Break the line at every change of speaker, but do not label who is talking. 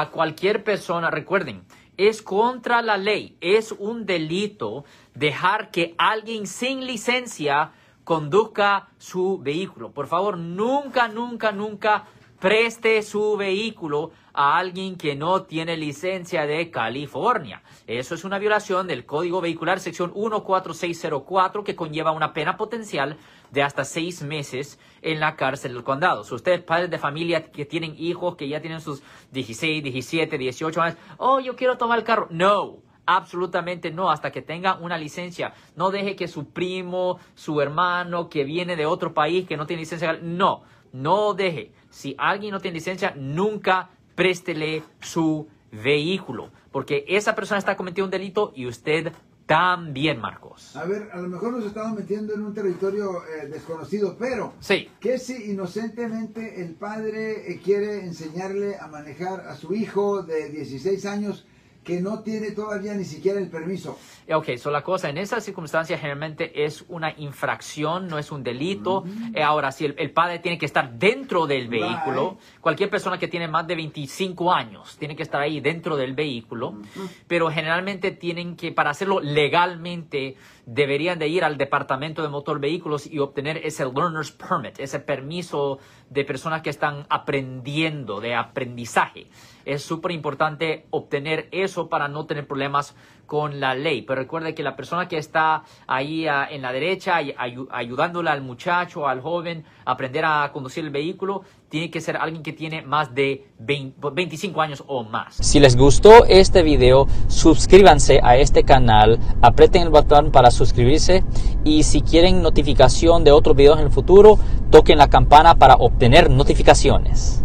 a cualquier persona, recuerden, es contra la ley, es un delito dejar que alguien sin licencia conduzca su vehículo. Por favor, nunca, nunca, nunca preste su vehículo a alguien que no tiene licencia de California. Eso es una violación del Código Vehicular sección 14604 que conlleva una pena potencial de hasta seis meses en la cárcel del condado. Si ustedes, padres de familia que tienen hijos que ya tienen sus 16, 17, 18 años, oh, yo quiero tomar el carro. No. Absolutamente no, hasta que tenga una licencia. No deje que su primo, su hermano que viene de otro país que no tiene licencia, no, no deje. Si alguien no tiene licencia, nunca préstele su vehículo, porque esa persona está cometiendo un delito y usted también, Marcos.
A ver, a lo mejor nos estamos metiendo en un territorio eh, desconocido, pero
sí.
¿qué si inocentemente el padre eh, quiere enseñarle a manejar a su hijo de 16 años que no tiene todavía ni siquiera el permiso.
Ok, so la cosa en esas circunstancias generalmente es una infracción, no es un delito. Eh, ahora, si el, padre tiene que estar dentro del vehículo, cualquier persona que tiene más de 25 años tiene que estar ahí dentro del vehículo, pero generalmente tienen que, para hacerlo legalmente, deberían de ir al departamento de motor vehículos y obtener ese learner's permit, ese permiso de personas que están aprendiendo, de aprendizaje. Es súper importante obtener eso para no tener problemas con la ley. Pero recuerde que la persona que está ahí ah, en la derecha ayudándole al muchacho, al joven, a aprender a conducir el vehículo, tiene que ser alguien que tiene más de 25 años o más.
Si les gustó este video, suscríbanse a este canal, aprieten el botón para suscribirse y si quieren notificación de otros videos en el futuro, toquen la campana para obtener notificaciones.